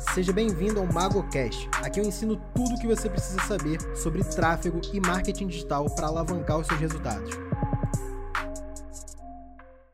Seja bem-vindo ao MagoCast. Aqui eu ensino tudo o que você precisa saber sobre tráfego e marketing digital para alavancar os seus resultados.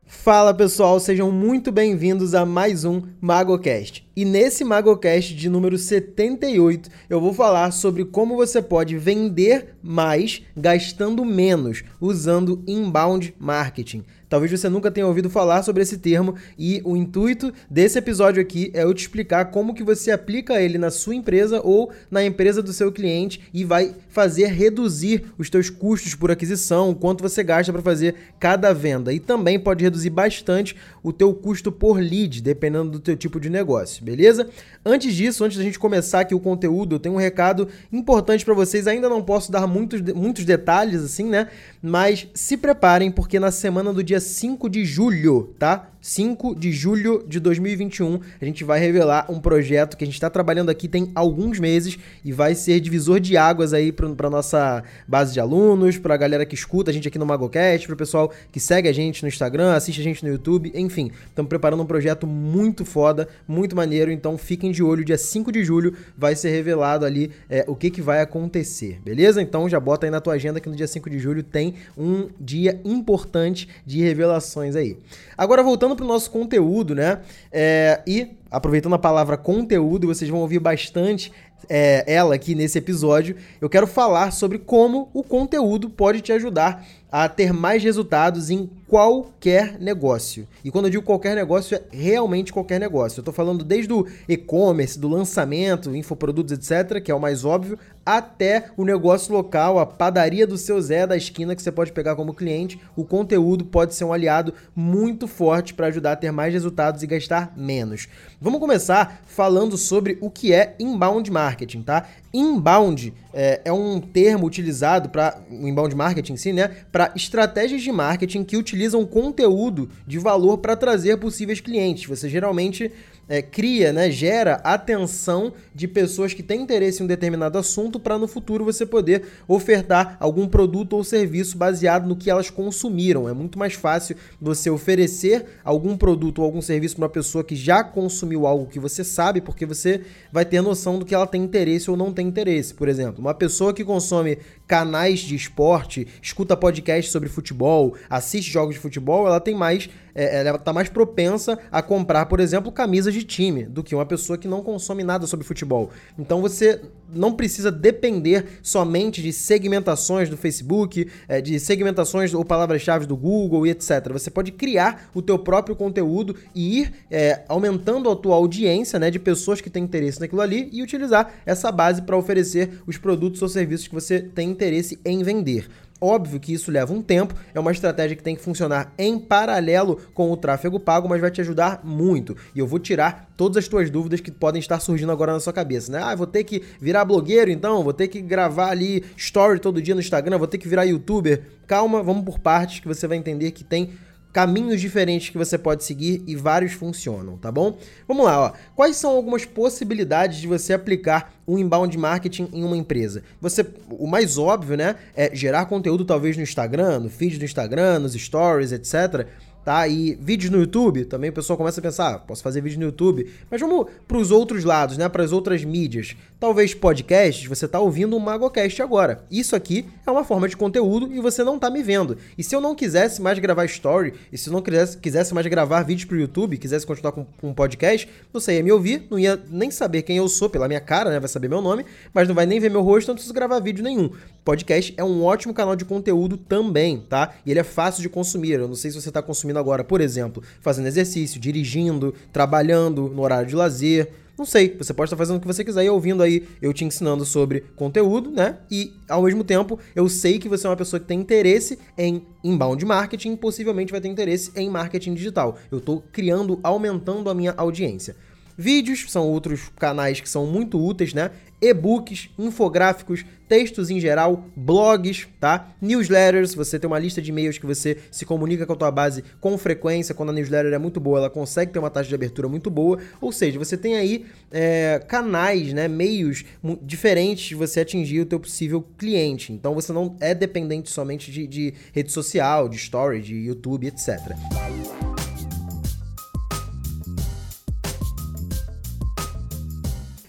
Fala pessoal, sejam muito bem-vindos a mais um MagoCast. E nesse MagoCast de número 78, eu vou falar sobre como você pode vender mais gastando menos usando inbound marketing. Talvez você nunca tenha ouvido falar sobre esse termo e o intuito desse episódio aqui é eu te explicar como que você aplica ele na sua empresa ou na empresa do seu cliente e vai fazer reduzir os teus custos por aquisição, quanto você gasta para fazer cada venda e também pode reduzir bastante o teu custo por lead, dependendo do teu tipo de negócio, beleza? Antes disso, antes da gente começar aqui o conteúdo, eu tenho um recado importante para vocês. Ainda não posso dar muitos, muitos detalhes assim, né? Mas se preparem porque na semana do dia dia 5 de julho, tá? 5 de julho de 2021, a gente vai revelar um projeto que a gente está trabalhando aqui tem alguns meses e vai ser divisor de águas aí para nossa base de alunos, para a galera que escuta a gente aqui no MagoCast, para o pessoal que segue a gente no Instagram, assiste a gente no YouTube, enfim. Estamos preparando um projeto muito foda, muito maneiro, então fiquem de olho, dia 5 de julho vai ser revelado ali é, o que, que vai acontecer, beleza? Então já bota aí na tua agenda que no dia 5 de julho tem um dia importante de revelações aí. Agora voltando para o nosso conteúdo, né? É, e aproveitando a palavra conteúdo, vocês vão ouvir bastante é, ela aqui nesse episódio. Eu quero falar sobre como o conteúdo pode te ajudar a ter mais resultados em qualquer negócio. E quando eu digo qualquer negócio, é realmente qualquer negócio. Eu estou falando desde o e-commerce, do lançamento, infoprodutos, etc., que é o mais óbvio, até o negócio local, a padaria do seu Zé da esquina que você pode pegar como cliente. O conteúdo pode ser um aliado muito forte para ajudar a ter mais resultados e gastar menos. Vamos começar falando sobre o que é inbound marketing, tá? Inbound é, é um termo utilizado para inbound marketing em si, né? Para estratégias de marketing que utilizam conteúdo de valor para trazer possíveis clientes. Você geralmente é, cria, né, gera atenção de pessoas que têm interesse em um determinado assunto para no futuro você poder ofertar algum produto ou serviço baseado no que elas consumiram. É muito mais fácil você oferecer algum produto ou algum serviço para uma pessoa que já consumiu algo que você sabe, porque você vai ter noção do que ela tem interesse ou não tem interesse. Por exemplo, uma pessoa que consome canais de esporte, escuta podcast sobre futebol, assiste jogos de futebol, ela tem mais é, ela está mais propensa a comprar, por exemplo, camisas de time do que uma pessoa que não consome nada sobre futebol. Então você não precisa depender somente de segmentações do Facebook, é, de segmentações ou palavras-chave do Google e etc. Você pode criar o teu próprio conteúdo e ir é, aumentando a tua audiência né, de pessoas que têm interesse naquilo ali e utilizar essa base para oferecer os produtos ou serviços que você tem interesse em vender. Óbvio que isso leva um tempo, é uma estratégia que tem que funcionar em paralelo com o tráfego pago, mas vai te ajudar muito. E eu vou tirar todas as tuas dúvidas que podem estar surgindo agora na sua cabeça, né? Ah, vou ter que virar blogueiro então, vou ter que gravar ali story todo dia no Instagram, vou ter que virar youtuber. Calma, vamos por partes que você vai entender que tem caminhos diferentes que você pode seguir e vários funcionam, tá bom? Vamos lá, ó. Quais são algumas possibilidades de você aplicar um inbound marketing em uma empresa? Você, o mais óbvio, né, é gerar conteúdo talvez no Instagram, no feed do Instagram, nos stories, etc tá? E vídeos no YouTube, também o pessoal começa a pensar, ah, posso fazer vídeo no YouTube, mas vamos para os outros lados, né? Para as outras mídias. Talvez podcasts, você tá ouvindo um MagoCast agora. Isso aqui é uma forma de conteúdo e você não tá me vendo. E se eu não quisesse mais gravar story, e se eu não quisesse, quisesse mais gravar vídeos pro YouTube, quisesse continuar com, com um podcast, você ia me ouvir, não ia nem saber quem eu sou pela minha cara, né? Vai saber meu nome, mas não vai nem ver meu rosto, então não preciso gravar vídeo nenhum. Podcast é um ótimo canal de conteúdo também, tá? E ele é fácil de consumir. Eu não sei se você tá consumindo agora, por exemplo, fazendo exercício, dirigindo, trabalhando no horário de lazer. Não sei, você pode estar fazendo o que você quiser e ouvindo aí eu te ensinando sobre conteúdo, né? E ao mesmo tempo, eu sei que você é uma pessoa que tem interesse em inbound marketing, possivelmente vai ter interesse em marketing digital. Eu estou criando, aumentando a minha audiência. Vídeos são outros canais que são muito úteis, né? e-books, infográficos, textos em geral, blogs, tá? Newsletters, você tem uma lista de e-mails que você se comunica com a tua base com frequência, quando a newsletter é muito boa, ela consegue ter uma taxa de abertura muito boa, ou seja, você tem aí é, canais, né, meios diferentes de você atingir o teu possível cliente, então você não é dependente somente de, de rede social, de story, de YouTube, etc.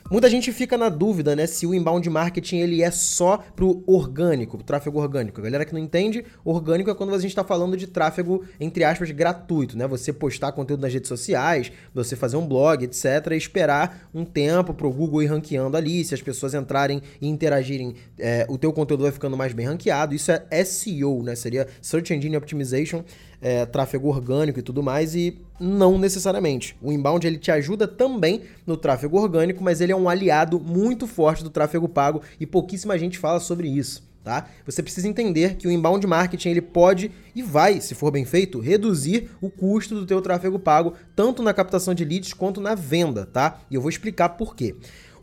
Muita gente fica na dúvida, né, se o inbound marketing ele é só pro orgânico, pro tráfego orgânico. A galera que não entende, orgânico é quando a gente está falando de tráfego, entre aspas, gratuito, né? Você postar conteúdo nas redes sociais, você fazer um blog, etc, e esperar um tempo pro Google ir ranqueando ali, se as pessoas entrarem e interagirem, é, o teu conteúdo vai ficando mais bem ranqueado. Isso é SEO, né? Seria Search Engine Optimization é, tráfego orgânico e tudo mais, e não necessariamente. O inbound ele te ajuda também no tráfego orgânico, mas ele é um aliado muito forte do tráfego pago e pouquíssima gente fala sobre isso. Tá? Você precisa entender que o inbound marketing ele pode e vai, se for bem feito, reduzir o custo do teu tráfego pago, tanto na captação de leads quanto na venda, tá? E eu vou explicar por quê.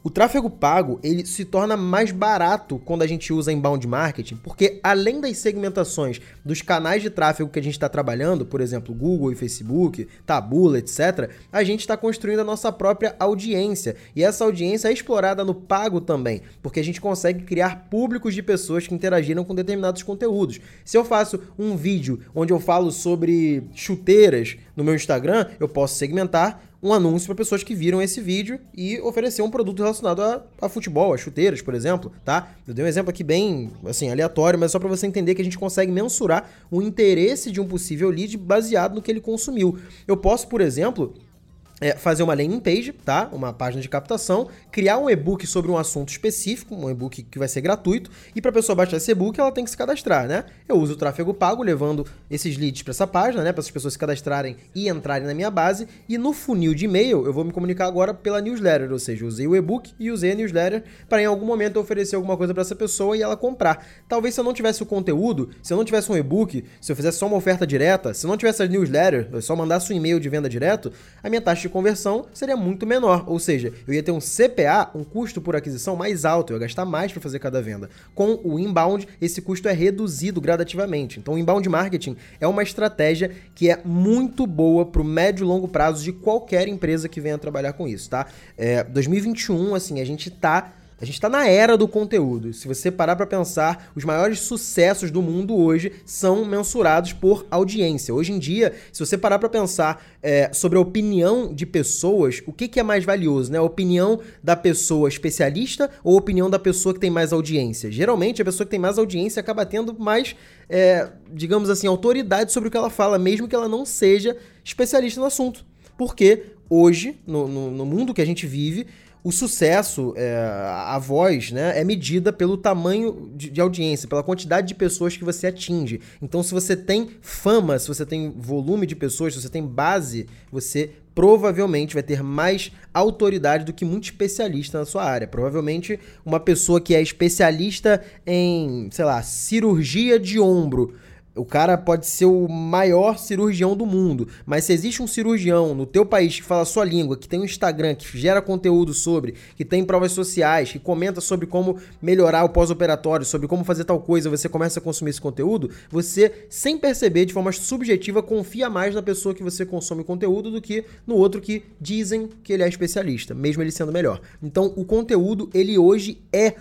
O tráfego pago, ele se torna mais barato quando a gente usa inbound marketing, porque além das segmentações dos canais de tráfego que a gente está trabalhando, por exemplo, Google e Facebook, Tabula, etc., a gente está construindo a nossa própria audiência. E essa audiência é explorada no pago também, porque a gente consegue criar públicos de pessoas que interagiram com determinados conteúdos. Se eu faço um vídeo onde eu falo sobre chuteiras no meu Instagram, eu posso segmentar um anúncio para pessoas que viram esse vídeo e oferecer um produto relacionado a, a, futebol, a chuteiras, por exemplo, tá? Eu dei um exemplo aqui bem, assim, aleatório, mas só para você entender que a gente consegue mensurar o interesse de um possível lead baseado no que ele consumiu. Eu posso, por exemplo, é fazer uma landing page, tá? Uma página de captação, criar um e-book sobre um assunto específico, um e-book que vai ser gratuito, e para a pessoa baixar esse e-book, ela tem que se cadastrar, né? Eu uso o tráfego pago, levando esses leads para essa página, né? Para as pessoas se cadastrarem e entrarem na minha base, e no funil de e-mail, eu vou me comunicar agora pela newsletter, ou seja, usei o e-book e usei a newsletter para em algum momento oferecer alguma coisa para essa pessoa e ela comprar. Talvez se eu não tivesse o conteúdo, se eu não tivesse um e-book, se eu fizesse só uma oferta direta, se eu não tivesse a newsletter, eu só mandasse um e-mail de venda direto, a minha taxa de conversão seria muito menor, ou seja, eu ia ter um CPA, um custo por aquisição mais alto, eu ia gastar mais para fazer cada venda. Com o inbound, esse custo é reduzido gradativamente. Então, o inbound marketing é uma estratégia que é muito boa para o médio e longo prazo de qualquer empresa que venha trabalhar com isso, tá? É, 2021, assim, a gente tá a gente está na era do conteúdo. Se você parar para pensar, os maiores sucessos do mundo hoje são mensurados por audiência. Hoje em dia, se você parar para pensar é, sobre a opinião de pessoas, o que, que é mais valioso, né? A opinião da pessoa especialista ou a opinião da pessoa que tem mais audiência? Geralmente, a pessoa que tem mais audiência acaba tendo mais, é, digamos assim, autoridade sobre o que ela fala, mesmo que ela não seja especialista no assunto. Porque hoje, no, no, no mundo que a gente vive, o sucesso, é, a voz, né, é medida pelo tamanho de, de, audiência, pela quantidade de pessoas que você atinge. Então, se você tem fama, se você tem volume de pessoas, se você tem base, você provavelmente vai ter mais autoridade do que muito especialista na sua área. Provavelmente uma pessoa que é especialista em, sei lá, cirurgia de ombro o cara pode ser o maior cirurgião do mundo, mas se existe um cirurgião no teu país que fala a sua língua, que tem um Instagram, que gera conteúdo sobre, que tem provas sociais, que comenta sobre como melhorar o pós-operatório, sobre como fazer tal coisa, você começa a consumir esse conteúdo, você, sem perceber, de forma subjetiva, confia mais na pessoa que você consome conteúdo do que no outro que dizem que ele é especialista, mesmo ele sendo melhor. Então, o conteúdo, ele hoje é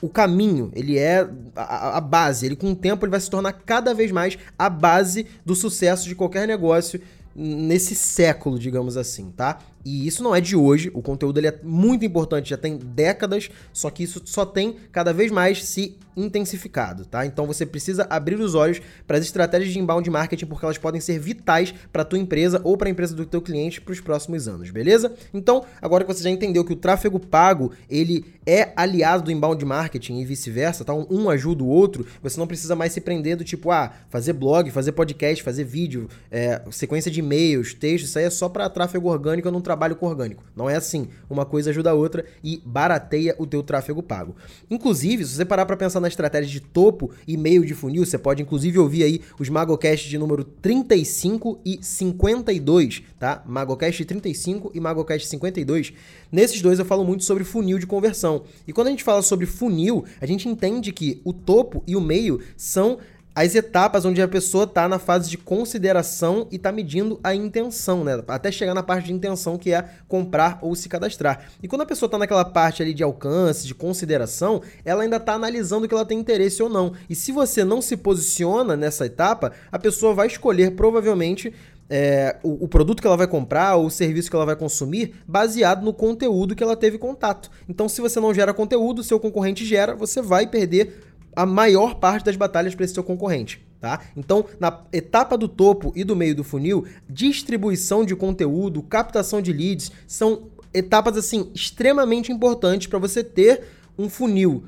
o caminho, ele é a, a, base. Ele, com o tempo, ele vai se tornar cada vez mais a base do sucesso de qualquer negócio nesse século, digamos assim, tá? E isso não é de hoje, o conteúdo ele é muito importante, já tem décadas, só que isso só tem cada vez mais se intensificado, tá? Então você precisa abrir os olhos para as estratégias de inbound marketing porque elas podem ser vitais para tua empresa ou para a empresa do teu cliente para os próximos anos, beleza? Então, agora que você já entendeu que o tráfego pago, ele é aliado do inbound marketing e vice-versa, tá? Um ajuda o outro, você não precisa mais se prender do tipo, ah, fazer blog, fazer podcast, fazer vídeo, é, sequência de e-mails, texto, isso aí é só para tráfego orgânico, eu não trabalho com orgânico. Não é assim. Uma coisa ajuda a outra e barateia o teu tráfego pago. Inclusive, se você parar para pensar na estratégia de topo e meio de funil, você pode inclusive ouvir aí os MagoCast de número 35 e 52, tá? MagoCast 35 e MagoCast 52. Nesses dois eu falo muito sobre funil de conversão. E quando a gente fala sobre funil, a gente entende que o topo e o meio são as etapas onde a pessoa está na fase de consideração e está medindo a intenção, né? Até chegar na parte de intenção, que é comprar ou se cadastrar. E quando a pessoa está naquela parte ali de alcance, de consideração, ela ainda está analisando que ela tem interesse ou não. E se você não se posiciona nessa etapa, a pessoa vai escolher provavelmente é, o, o, produto que ela vai comprar ou o serviço que ela vai consumir baseado no conteúdo que ela teve contato. Então, se você não gera conteúdo, seu concorrente gera, você vai perder a maior parte das batalhas para esse seu concorrente. Tá? Então, na etapa do topo e do meio do funil, distribuição de conteúdo, captação de leads são etapas assim extremamente importantes para você ter um funil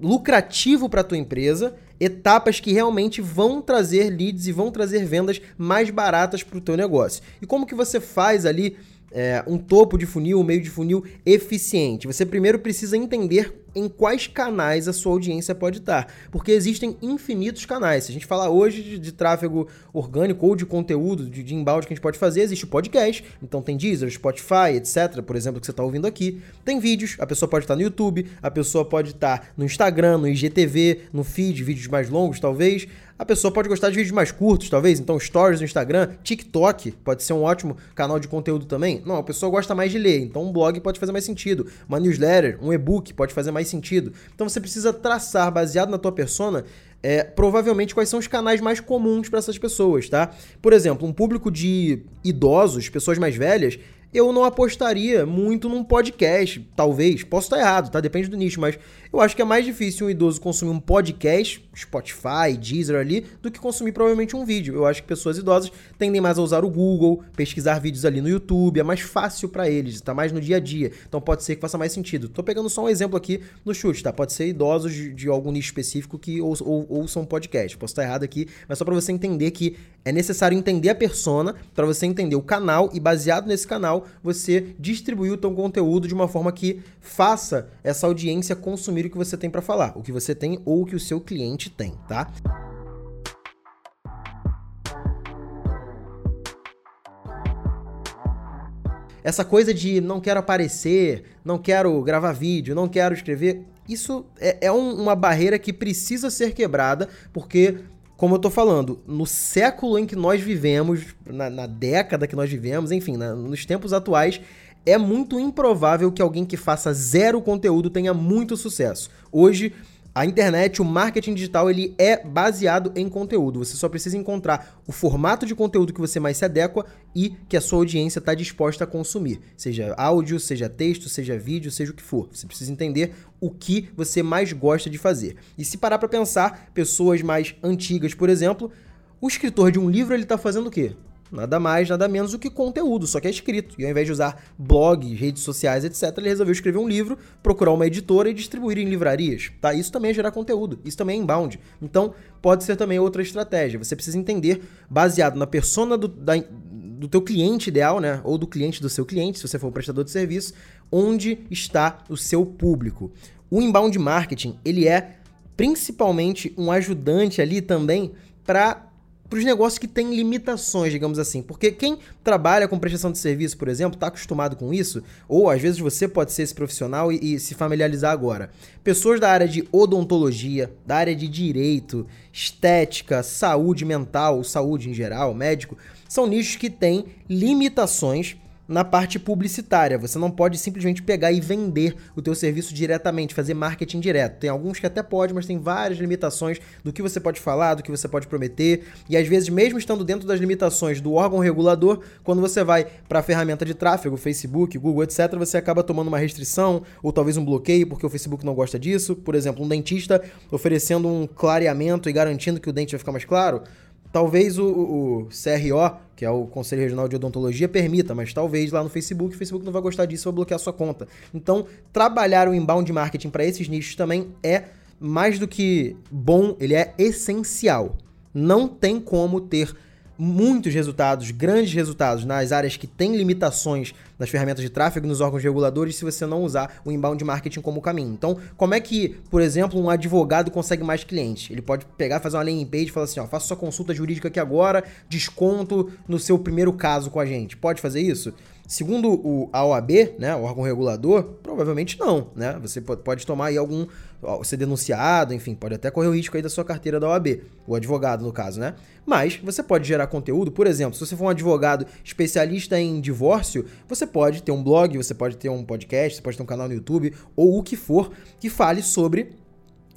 lucrativo para tua empresa, etapas que realmente vão trazer leads e vão trazer vendas mais baratas para o teu negócio. E como que você faz ali é, um topo de funil, um meio de funil eficiente? Você primeiro precisa entender em quais canais a sua audiência pode estar. Porque existem infinitos canais. Se a gente falar hoje de, de tráfego orgânico ou de conteúdo, de, de embalde que a gente pode fazer, existe o podcast. Então tem Deezer, Spotify, etc. Por exemplo, que você está ouvindo aqui. Tem vídeos, a pessoa pode estar no YouTube, a pessoa pode estar no Instagram, no IGTV, no feed, vídeos mais longos talvez. A pessoa pode gostar de vídeos mais curtos, talvez. Então, stories no Instagram, TikTok pode ser um ótimo canal de conteúdo também. Não, a pessoa gosta mais de ler. Então, um blog pode fazer mais sentido. Uma newsletter, um e-book pode fazer mais sentido. Então, você precisa traçar, baseado na tua persona, é, provavelmente quais são os canais mais comuns para essas pessoas, tá? Por exemplo, um público de idosos, pessoas mais velhas, eu não apostaria muito num podcast, talvez. Posso estar errado, tá? Depende do nicho, mas eu acho que é mais difícil um idoso consumir um podcast, Spotify, Deezer ali, do que consumir provavelmente um vídeo. Eu acho que pessoas idosas tendem mais a usar o Google, pesquisar vídeos ali no YouTube, é mais fácil para eles, tá mais no dia a dia. Então pode ser que faça mais sentido. Tô pegando só um exemplo aqui no chute, tá? Pode ser idosos de, de algum nicho específico que ou, ou, ouçam podcast. Posso estar errado aqui, mas só para você entender que é necessário entender a persona para você entender o canal e baseado nesse canal você distribuir o seu conteúdo de uma forma que faça essa audiência consumir o que você tem para falar, o que você tem ou o que o seu cliente tem, tá? Essa coisa de não quero aparecer, não quero gravar vídeo, não quero escrever, isso é, é um, uma barreira que precisa ser quebrada, porque como eu tô falando, no século em que nós vivemos, na, na década que nós vivemos, enfim, na, nos tempos atuais, é muito improvável que alguém que faça zero conteúdo tenha muito sucesso. Hoje, a internet, o marketing digital, ele é baseado em conteúdo. Você só precisa encontrar o formato de conteúdo que você mais se adequa e que a sua audiência está disposta a consumir. Seja áudio, seja texto, seja vídeo, seja o que for. Você precisa entender o que você mais gosta de fazer. E se parar para pensar, pessoas mais antigas, por exemplo, o escritor de um livro, ele está fazendo o quê? Nada mais, nada menos do que conteúdo, só que é escrito. E ao invés de usar blog, redes sociais, etc., ele resolveu escrever um livro, procurar uma editora e distribuir em livrarias. Tá? Isso também é gerar conteúdo, isso também é inbound. Então, pode ser também outra estratégia. Você precisa entender, baseado na persona do, da, do teu cliente ideal, né? Ou do cliente do seu cliente, se você for um prestador de serviço, onde está o seu público. O inbound marketing, ele é principalmente um ajudante ali também para para os negócios que têm limitações, digamos assim. Porque quem trabalha com prestação de serviço, por exemplo, está acostumado com isso, ou às vezes você pode ser esse profissional e, e, se familiarizar agora. Pessoas da área de odontologia, da área de direito, estética, saúde mental, saúde em geral, médico, são nichos que têm limitações na parte publicitária. Você não pode simplesmente pegar e vender o teu serviço diretamente, fazer marketing direto. Tem alguns que até pode, mas tem várias limitações do que você pode falar, do que você pode prometer. E às vezes, mesmo estando dentro das limitações do órgão regulador, quando você vai para a ferramenta de tráfego, Facebook, Google, etc., você acaba tomando uma restrição ou talvez um bloqueio porque o Facebook não gosta disso. Por exemplo, um dentista oferecendo um clareamento e garantindo que o dente vai ficar mais claro. Talvez o, o, CRO, que é o Conselho Regional de Odontologia, permita, mas talvez lá no Facebook, o Facebook não vai gostar disso e vai bloquear sua conta. Então, trabalhar o inbound marketing para esses nichos também é mais do que bom, ele é essencial. Não tem como ter muitos resultados, grandes resultados nas áreas que têm limitações nas ferramentas de tráfego nos órgãos reguladores se você não usar o inbound marketing como caminho. Então, como é que, por exemplo, um advogado consegue mais clientes? Ele pode pegar, fazer uma landing page e falar assim, ó, faça sua consulta jurídica aqui agora, desconto no seu primeiro caso com a gente. Pode fazer isso? Segundo o, OAB, né, o órgão regulador, provavelmente não, né? Você pode tomar aí algum ser denunciado, enfim, pode até correr o risco aí da sua carteira da OAB, o advogado no caso, né? Mas você pode gerar conteúdo, por exemplo, se você for um advogado especialista em divórcio, você pode ter um blog, você pode ter um podcast, você pode ter um canal no YouTube ou o que for que fale sobre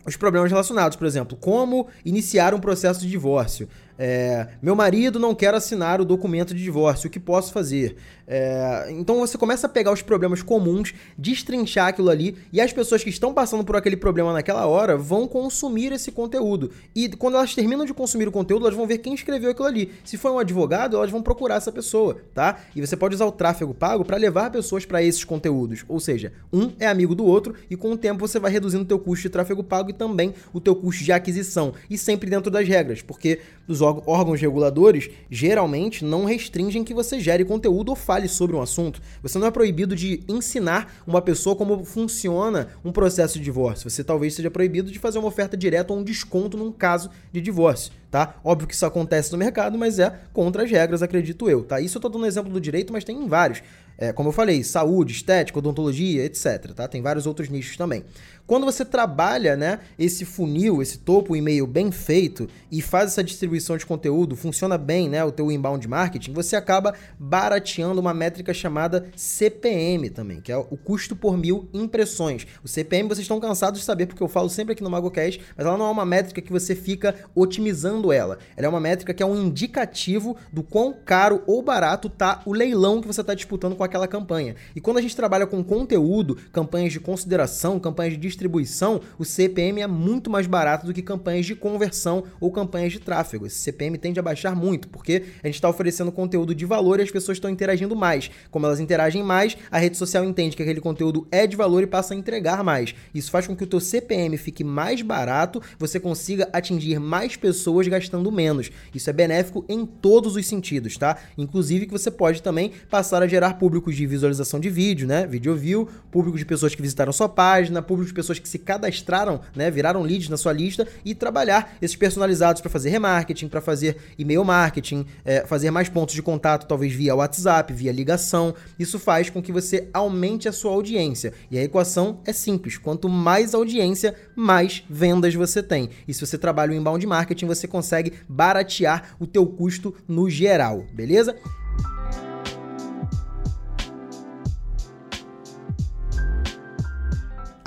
os problemas relacionados, por exemplo, como iniciar um processo de divórcio, É, meu marido não quer assinar o documento de divórcio, o que posso fazer? É, então você começa a pegar os problemas comuns, destrinchar aquilo ali, e as pessoas que estão passando por aquele problema naquela hora vão consumir esse conteúdo. E quando elas terminam de consumir o conteúdo, elas vão ver quem escreveu aquilo ali. Se for um advogado, elas vão procurar essa pessoa, tá? E você pode usar o tráfego pago para levar pessoas para esses conteúdos. Ou seja, um é amigo do outro e com o tempo você vai reduzindo o teu custo de tráfego pago e também o teu custo de aquisição. E sempre dentro das regras, porque os órgãos reguladores geralmente não restringem que você gere conteúdo ou fale sobre um assunto. Você não é proibido de ensinar uma pessoa como funciona um processo de divórcio. Você talvez seja proibido de fazer uma oferta direta ou um desconto num caso de divórcio, tá? Óbvio que isso acontece no mercado, mas é contra as regras, acredito eu, tá? Isso eu tô dando um exemplo do direito, mas tem em vários. É, como eu falei, saúde, estética, odontologia, etc. Tá? Tem vários outros nichos também. Quando você trabalha né, esse funil, esse topo e-mail bem feito e faz essa distribuição de conteúdo, funciona bem né, o teu inbound marketing, você acaba barateando uma métrica chamada CPM também, que é o custo por mil impressões. O CPM vocês estão cansados de saber, porque eu falo sempre aqui no MagoCast, mas ela não é uma métrica que você fica otimizando ela. Ela é uma métrica que é um indicativo do quão caro ou barato tá o leilão que você está disputando com aquela campanha. E quando a gente trabalha com conteúdo, campanhas de consideração, campanhas de distribuição, o CPM é muito mais barato do que campanhas de conversão ou campanhas de tráfego. Esse CPM tende a baixar muito, porque a gente está oferecendo conteúdo de valor e as pessoas estão interagindo mais. Como elas interagem mais, a rede social entende que aquele conteúdo é de valor e passa a entregar mais. Isso faz com que o teu CPM fique mais barato, você consiga atingir mais pessoas gastando menos. Isso é benéfico em todos os sentidos, tá? Inclusive que você pode também passar a gerar públicos de visualização de vídeo, né? Video view, público de pessoas que visitaram sua página, público de pessoas que se cadastraram, né, viraram leads na sua lista e trabalhar esses personalizados para fazer remarketing, para fazer e-mail marketing, é, fazer mais pontos de contato, talvez via WhatsApp, via ligação. Isso faz com que você aumente a sua audiência. E a equação é simples: quanto mais audiência, mais vendas você tem. E se você trabalha o inbound marketing, você consegue baratear o teu custo no geral, beleza?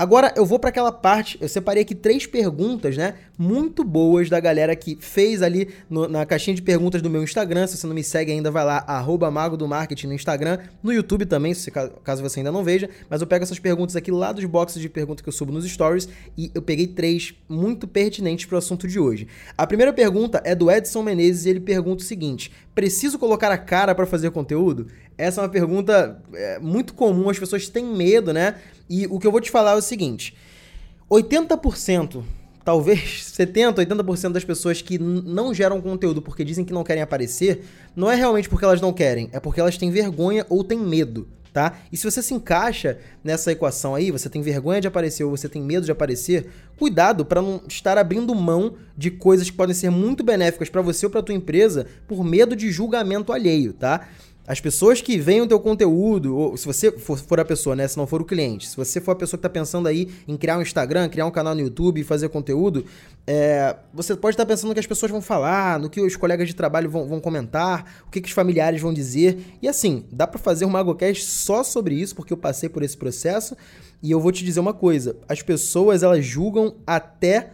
Agora eu vou para aquela parte, eu separei aqui três perguntas, né? Muito boas da galera que fez ali no, na caixinha de perguntas do meu Instagram. Se você não me segue ainda, vai lá, arroba Mago do Marketing no Instagram, no YouTube também, se, caso você ainda não veja. Mas eu pego essas perguntas aqui lá dos boxes de perguntas que eu subo nos stories e eu peguei três muito pertinentes para o assunto de hoje. A primeira pergunta é do Edson Menezes e ele pergunta o seguinte: preciso colocar a cara para fazer conteúdo? Essa é uma pergunta é, muito comum, as pessoas têm medo, né? E o que eu vou te falar é o seguinte: 80%, talvez 70%, 80% das pessoas que não geram conteúdo porque dizem que não querem aparecer, não é realmente porque elas não querem, é porque elas têm vergonha ou têm medo. Tá? E se você se encaixa nessa equação aí, você tem vergonha de aparecer ou você tem medo de aparecer, cuidado para não estar abrindo mão de coisas que podem ser muito benéficas para você ou para tua empresa por medo de julgamento alheio, tá? As pessoas que veem o teu conteúdo, ou se você for, a pessoa, né? Se não for o cliente, se você for a pessoa que está pensando aí em criar um Instagram, criar um canal no YouTube e fazer conteúdo, é, você pode estar tá pensando no que as pessoas vão falar, no que os colegas de trabalho vão, vão comentar, o que, que, os familiares vão dizer. E assim, dá para fazer um MagoCast só sobre isso, porque eu passei por esse processo. E eu vou te dizer uma coisa: as pessoas elas julgam até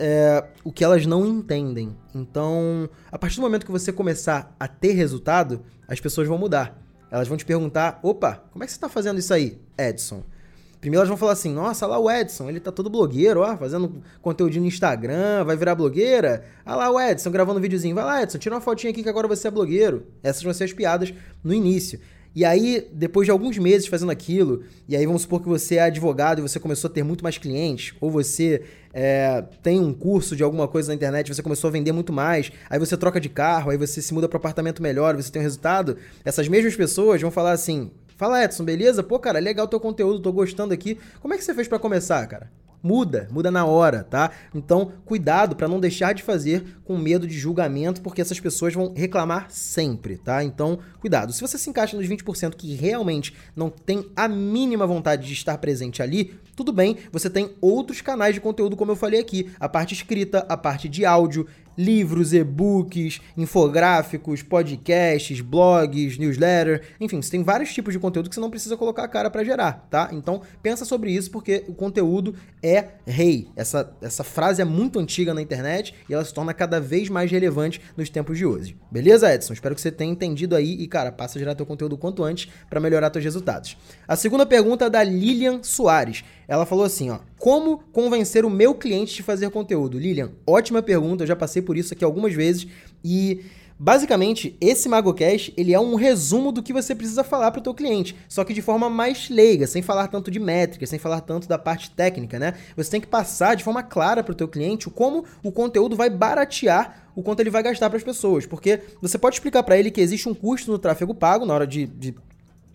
é, o que elas não entendem. Então, a partir do momento que você começar a ter resultado, as pessoas vão mudar. Elas vão te perguntar: opa, como é que você está fazendo isso aí, Edson? Primeiro elas vão falar assim: nossa, lá o Edson, ele tá todo blogueiro, ó, fazendo conteúdo no Instagram, vai virar blogueira. Ah lá o Edson gravando um videozinho, vai lá, Edson, tira uma fotinha aqui que agora você é blogueiro. Essas vão ser as piadas no início. E aí, depois de alguns meses fazendo aquilo, e aí vamos supor que você é advogado e você começou a ter muito mais clientes, ou você é, tem um curso de alguma coisa na internet, você começou a vender muito mais, aí você troca de carro, aí você se muda para apartamento melhor, você tem um resultado, essas mesmas pessoas vão falar assim: Fala Edson, beleza? Pô, cara, legal o teu conteúdo, tô gostando aqui. Como é que você fez para começar, cara? Muda, muda na hora, tá? Então, cuidado para não deixar de fazer com medo de julgamento, porque essas pessoas vão reclamar sempre, tá? Então, cuidado. Se você se encaixa nos 20% que realmente não tem a mínima vontade de estar presente ali, tudo bem, você tem outros canais de conteúdo, como eu falei aqui, a parte escrita, a parte de áudio, livros, e-books, infográficos, podcasts, blogs, newsletter, enfim, você tem vários tipos de conteúdo que você não precisa colocar a cara para gerar, tá? Então, pensa sobre isso porque o conteúdo é rei. Essa, essa frase é muito antiga na internet e ela se torna cada vez mais relevante nos tempos de hoje. Beleza, Edson? Espero que você tenha entendido aí e, cara, passa a gerar teu conteúdo quanto antes para melhorar teus resultados. A segunda pergunta é da Lilian Soares. Ela falou assim, ó: "Como convencer o meu cliente de fazer conteúdo?" Lilian, ótima pergunta, eu já passei por isso aqui algumas vezes e Basicamente, esse MagoCast, ele é um resumo do que você precisa falar para o teu cliente, só que de forma mais leiga, sem falar tanto de métricas, sem falar tanto da parte técnica, né? Você tem que passar de forma clara para o teu cliente como o conteúdo vai baratear o quanto ele vai gastar para as pessoas, porque você pode explicar para ele que existe um custo no tráfego pago na hora de, de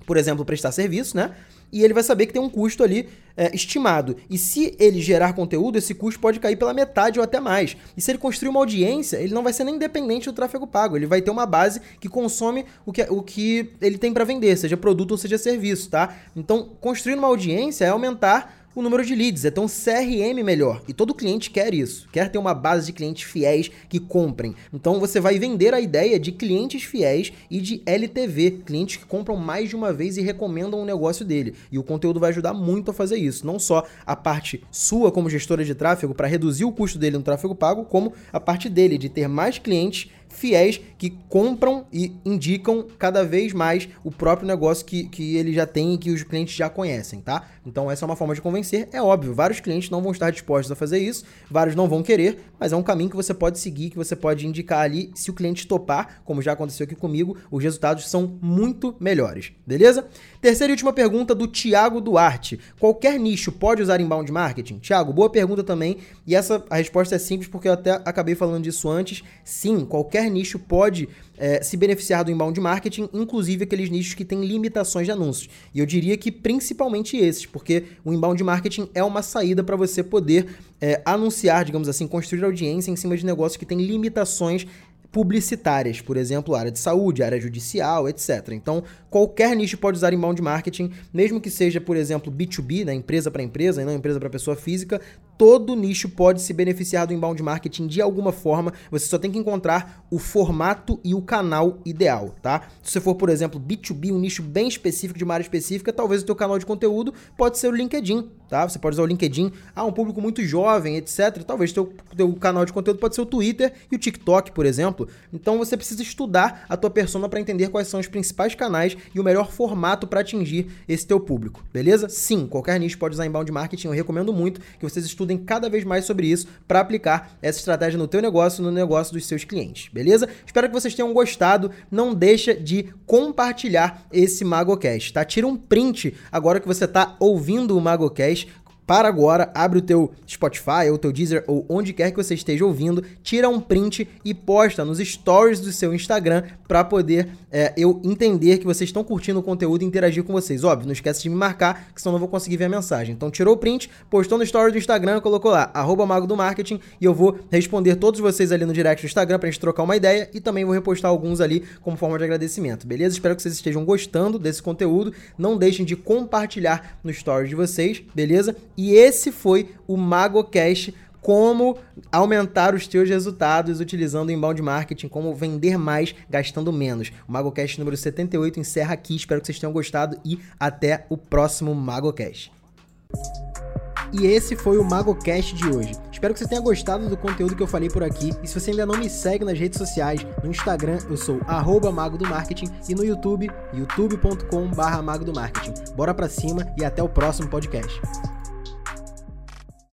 por exemplo, prestar serviço, né? E ele vai saber que tem um custo ali é, estimado. E se ele gerar conteúdo, esse custo pode cair pela metade ou até mais. E se ele construir uma audiência, ele não vai ser nem independente do tráfego pago. Ele vai ter uma base que consome o que, o que ele tem para vender, seja produto ou seja serviço, tá? Então, construir uma audiência é aumentar o número de leads, é ter um CRM melhor. E todo cliente quer isso, quer ter uma base de clientes fiéis que comprem. Então você vai vender a ideia de clientes fiéis e de LTV, clientes que compram mais de uma vez e recomendam o negócio dele. E o conteúdo vai ajudar muito a fazer isso, não só a parte sua como gestora de tráfego para reduzir o custo dele no tráfego pago, como a parte dele de ter mais clientes fiéis que compram e indicam cada vez mais o próprio negócio que, que ele já tem e que os clientes já conhecem, tá? Então essa é uma forma de convencer. É óbvio, vários clientes não vão estar dispostos a fazer isso, vários não vão querer, mas é um caminho que você pode seguir, que você pode indicar ali. Se o cliente topar, como já aconteceu aqui comigo, os resultados são muito melhores, beleza? Terceira e última pergunta do Tiago Duarte. Qualquer nicho pode usar inbound marketing? Tiago, boa pergunta também. E essa a resposta é simples porque eu até acabei falando disso antes. Sim, qualquer nicho pode é, se beneficiar do inbound marketing, inclusive aqueles nichos que têm limitações de anúncios. E eu diria que principalmente esses, porque o inbound marketing é uma saída para você poder é, anunciar, digamos assim, construir audiência em cima de negócios que têm limitações publicitárias, por exemplo, área de saúde, área judicial, etc. Então, qualquer nicho pode usar inbound marketing, mesmo que seja, por exemplo, B2B, né, empresa para empresa e não empresa para pessoa física, todo nicho pode se beneficiar do inbound marketing de alguma forma. Você só tem que encontrar o formato e o canal ideal, tá? Se você for, por exemplo, B2B, um nicho bem específico de uma área específica, talvez o teu canal de conteúdo pode ser o LinkedIn, tá? Você pode usar o LinkedIn, ah, um público muito jovem, etc. Talvez teu teu canal de conteúdo pode ser o Twitter e o TikTok, por exemplo. Então você precisa estudar a tua persona para entender quais são os principais canais e o melhor formato para atingir esse teu público, beleza? Sim, qualquer nicho pode usar inbound marketing. Eu recomendo muito que vocês estudem cada vez mais sobre isso para aplicar essa estratégia no teu negócio, no negócio dos seus clientes, beleza? Espero que vocês tenham gostado. Não deixa de compartilhar esse MagoCast, tá? Tira um print agora que você está ouvindo o MagoCast para agora, abre o teu Spotify ou o teu Deezer ou onde quer que você esteja ouvindo, tira um print e posta nos stories do seu Instagram para poder é, eu entender que vocês estão curtindo o conteúdo e interagir com vocês. Óbvio, não esquece de me marcar, que senão não vou conseguir ver a mensagem. Então tirou o print, postou no story do Instagram, colocou lá, arroba Mago do Marketing, e eu vou responder todos vocês ali no direct do Instagram pra gente trocar uma ideia e também vou repostar alguns ali como forma de agradecimento, beleza? Espero que vocês estejam gostando desse conteúdo. Não deixem de compartilhar no story de vocês, beleza? E esse foi o MagoCast como aumentar os teus resultados utilizando o inbound marketing, como vender mais gastando menos. O MagoCast número 78 encerra aqui. Espero que vocês tenham gostado e até o próximo MagoCast. E esse foi o MagoCast de hoje. Espero que você tenha gostado do conteúdo que eu falei por aqui. E se você ainda não me segue nas redes sociais, no Instagram eu sou Mago do Marketing e no YouTube, youtube.com/mago. Bora pra cima e até o próximo podcast.